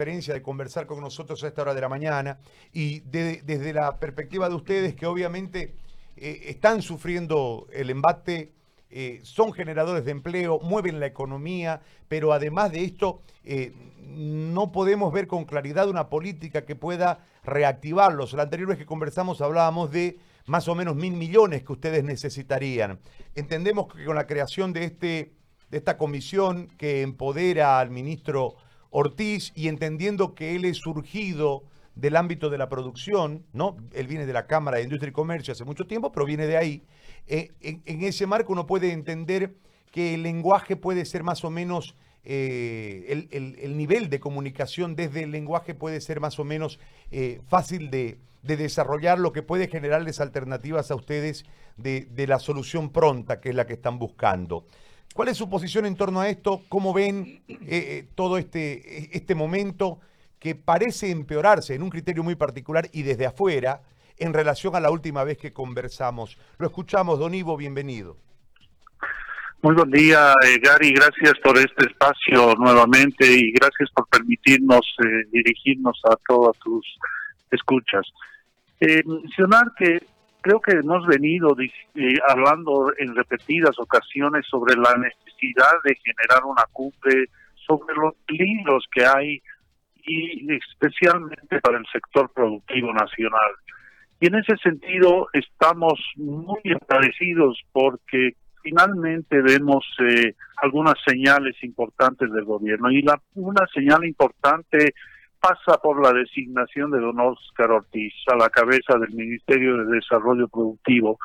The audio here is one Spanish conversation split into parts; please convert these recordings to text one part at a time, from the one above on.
de conversar con nosotros a esta hora de la mañana y desde la perspectiva de ustedes que obviamente eh, están sufriendo el embate, eh, son generadores de empleo, mueven la economía, pero además de esto eh, no podemos ver con claridad una política que pueda reactivarlos. La anterior vez que conversamos hablábamos de más o menos mil millones que ustedes necesitarían. Entendemos que con la creación de, este, de esta comisión que empodera al ministro Ortiz y entendiendo que él es surgido del ámbito de la producción, ¿no? Él viene de la Cámara de Industria y Comercio hace mucho tiempo, pero viene de ahí. Eh, en, ese marco uno puede entender que el lenguaje puede ser más o menos, eh, el, nivel de comunicación desde el lenguaje puede ser más o menos eh, fácil de, desarrollar, lo que puede generarles alternativas a ustedes de, de la solución pronta, que es la que están buscando. ¿Cuál es su posición en torno a esto? ¿Cómo ven eh, eh, todo este, este momento que parece empeorarse en un criterio muy particular y desde afuera en relación a la última vez que conversamos? Lo escuchamos, don Ivo, bienvenido. Muy buen día, eh, Gary. Gracias por este espacio nuevamente y gracias por permitirnos dirigirnos a todas tus escuchas. mencionar que creo que hemos venido eh, hablando en repetidas ocasiones sobre la necesidad de generar una cumbre sobre los libros que hay y especialmente para el sector productivo nacional. Y en ese sentido estamos muy agradecidos porque finalmente vemos eh, algunas señales importantes del gobierno y la una señal importante pasa por la designación de don Oscar Ortiz a la cabeza del Ministerio de Desarrollo Productivo.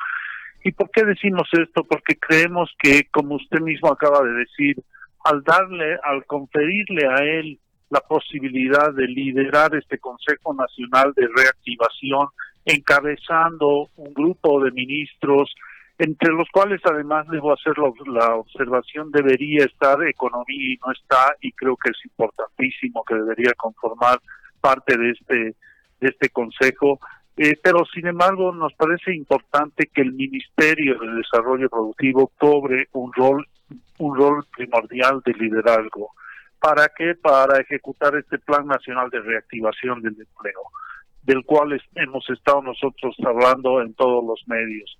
¿Y por qué decimos esto? Porque creemos que, como usted mismo acaba de decir, al darle, al conferirle a él la posibilidad de liderar este Consejo Nacional de Reactivación, encabezando un grupo de ministros entre los cuales además debo hacer la, observación debería estar economía y no está y creo que es importantísimo que debería conformar parte de este de este consejo. Eh, pero sin embargo nos parece importante que el Ministerio de Desarrollo Productivo cobre un rol un rol primordial de liderazgo. Para qué para ejecutar este plan nacional de reactivación del empleo del cual hemos estado nosotros hablando en todos los medios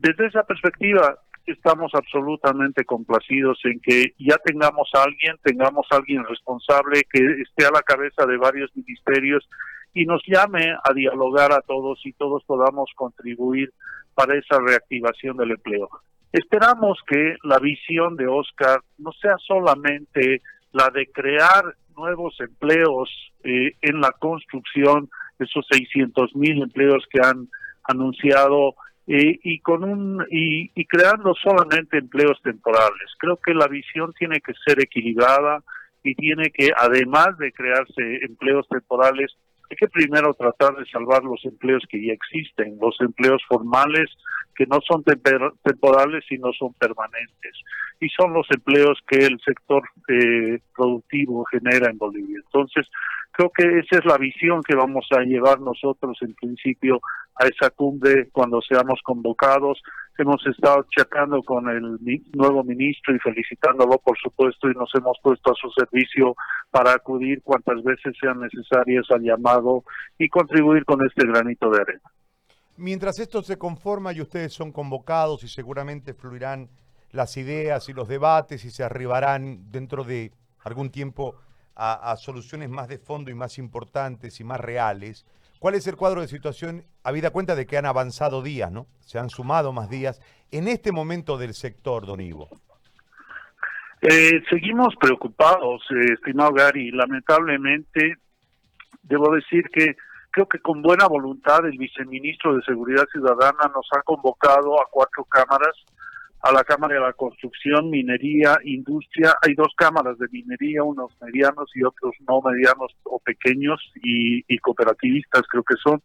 desde esa perspectiva, estamos absolutamente complacidos en que ya tengamos a alguien, tengamos a alguien responsable que esté a la cabeza de varios ministerios y nos llame a dialogar a todos y todos podamos contribuir para esa reactivación del empleo. Esperamos que la visión de Oscar no sea solamente la de crear nuevos empleos eh, en la construcción, esos 600 mil empleos que han anunciado y con un y, y, creando solamente empleos temporales. Creo que la visión tiene que ser equilibrada y tiene que, además de crearse empleos temporales, hay que primero tratar de salvar los empleos que ya existen, los empleos formales que no son temporales y no son permanentes, y son los empleos que el sector eh, productivo genera en Bolivia. Entonces, creo que esa es la visión que vamos a llevar nosotros en principio a esa cumbre cuando seamos convocados. Hemos estado chatando con el nuevo ministro y felicitándolo, por supuesto, y nos hemos puesto a su servicio para acudir cuantas veces sean necesarias al llamado y contribuir con este granito de arena. Mientras esto se conforma y ustedes son convocados y seguramente fluirán las ideas y los debates y se arribarán dentro de algún tiempo a, soluciones más de fondo y más importantes y más reales. ¿Cuál es el cuadro de situación, habida cuenta de que han avanzado días, ¿no? Se han sumado más días en este momento del sector, don Ivo. Eh, seguimos preocupados, eh, estimado Gary. Lamentablemente, debo decir que creo que con buena voluntad el viceministro de Seguridad Ciudadana nos ha convocado a cuatro cámaras a la Cámara de la Construcción, Minería, Industria. Hay dos cámaras de minería, unos medianos y otros no medianos o pequeños y, cooperativistas creo que son.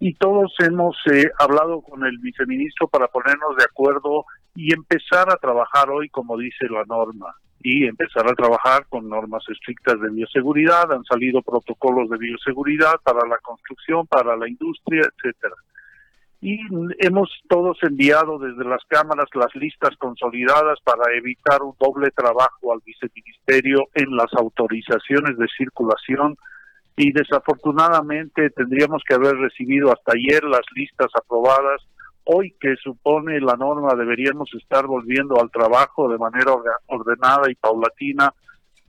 Y todos hemos eh, hablado con el viceministro para ponernos de acuerdo y empezar a trabajar hoy como dice la norma y empezar a trabajar con normas estrictas de bioseguridad. Han salido protocolos de bioseguridad para la construcción, para la industria, etcétera. Y hemos todos enviado desde las cámaras las listas consolidadas para evitar un doble trabajo al viceministerio en las autorizaciones de circulación y desafortunadamente tendríamos que haber recibido hasta ayer las listas aprobadas. Hoy que supone la norma deberíamos estar volviendo al trabajo de manera ordenada y paulatina.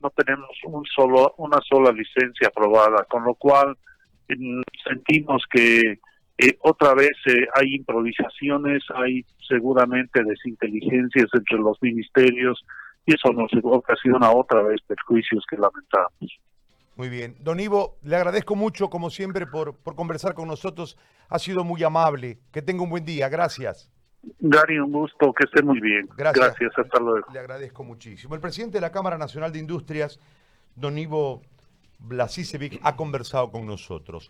No tenemos un solo una sola licencia aprobada, con lo cual mm, sentimos que eh, otra vez eh, hay improvisaciones, hay seguramente desinteligencias entre los ministerios y eso nos ocasiona otra vez perjuicios que lamentamos. Muy bien. Don Ivo, le agradezco mucho, como siempre, por, por conversar con nosotros. Ha sido muy amable. Que tenga un buen día. Gracias. Gary, un gusto. Que esté muy bien. Gracias. Gracias. Hasta luego. Le agradezco muchísimo. El presidente de la Cámara Nacional de Industrias, don Ivo Blasicevic, ha conversado con nosotros.